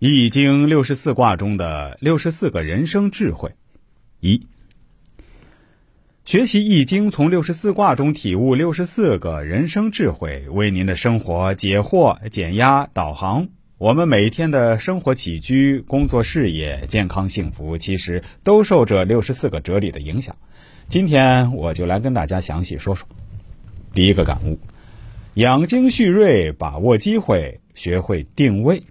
易经六十四卦中的六十四个人生智慧。一、学习易经，从六十四卦中体悟六十四个人生智慧，为您的生活解惑、减压、导航。我们每天的生活起居、工作事业、健康幸福，其实都受这六十四个哲理的影响。今天我就来跟大家详细说说。第一个感悟：养精蓄锐，把握机会，学会定位。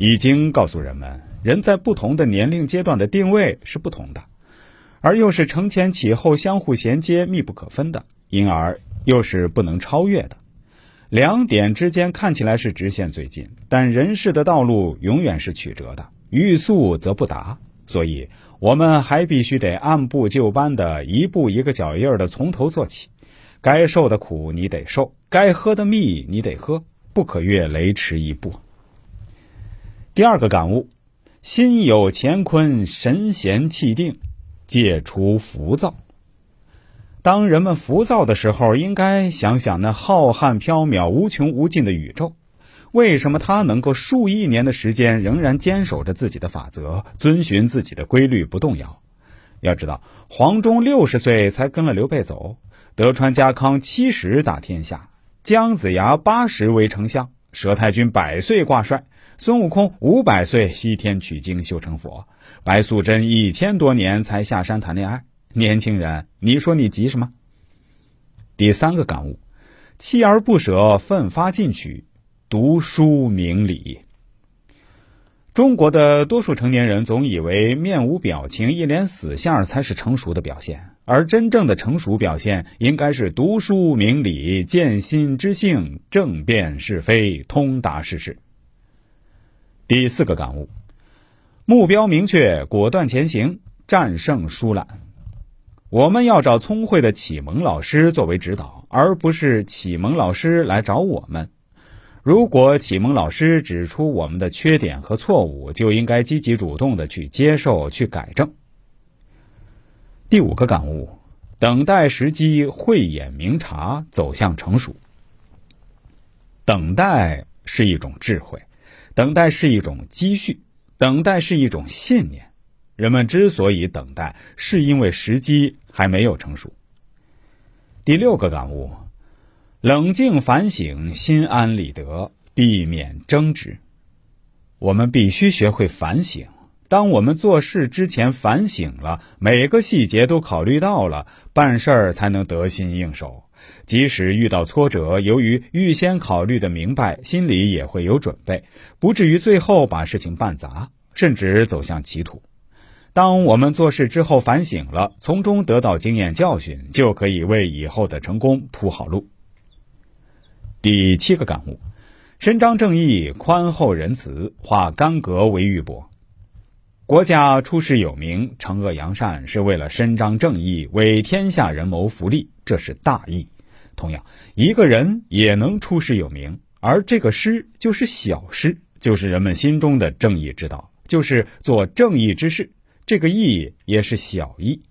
已经告诉人们，人在不同的年龄阶段的定位是不同的，而又是承前启后、相互衔接、密不可分的，因而又是不能超越的。两点之间看起来是直线最近，但人世的道路永远是曲折的，欲速则不达。所以，我们还必须得按部就班的，一步一个脚印的从头做起。该受的苦你得受，该喝的蜜你得喝，不可越雷池一步。第二个感悟：心有乾坤，神闲气定，戒除浮躁。当人们浮躁的时候，应该想想那浩瀚缥缈、无穷无尽的宇宙，为什么它能够数亿年的时间仍然坚守着自己的法则，遵循自己的规律不动摇？要知道，黄忠六十岁才跟了刘备走，德川家康七十打天下，姜子牙八十为丞相，佘太君百岁挂帅，孙悟空五百岁西天取经修成佛，白素贞一千多年才下山谈恋爱。年轻人，你说你急什么？第三个感悟：锲而不舍，奋发进取，读书明理。中国的多数成年人总以为面无表情、一脸死相才是成熟的表现，而真正的成熟表现应该是读书明理、见心知性、正辨是非、通达世事。第四个感悟：目标明确，果断前行，战胜疏懒。我们要找聪慧的启蒙老师作为指导，而不是启蒙老师来找我们。如果启蒙老师指出我们的缺点和错误，就应该积极主动的去接受、去改正。第五个感悟：等待时机，慧眼明察，走向成熟。等待是一种智慧，等待是一种积蓄，等待是一种信念。人们之所以等待，是因为时机还没有成熟。第六个感悟：冷静反省，心安理得，避免争执。我们必须学会反省。当我们做事之前反省了，每个细节都考虑到了，办事儿才能得心应手。即使遇到挫折，由于预先考虑的明白，心里也会有准备，不至于最后把事情办砸，甚至走向歧途。当我们做事之后反省了，从中得到经验教训，就可以为以后的成功铺好路。第七个感悟：伸张正义，宽厚仁慈，化干戈为玉帛。国家出师有名，惩恶扬善，是为了伸张正义，为天下人谋福利，这是大义。同样，一个人也能出师有名，而这个师就是小师，就是人们心中的正义之道，就是做正义之事。这个义也是小义。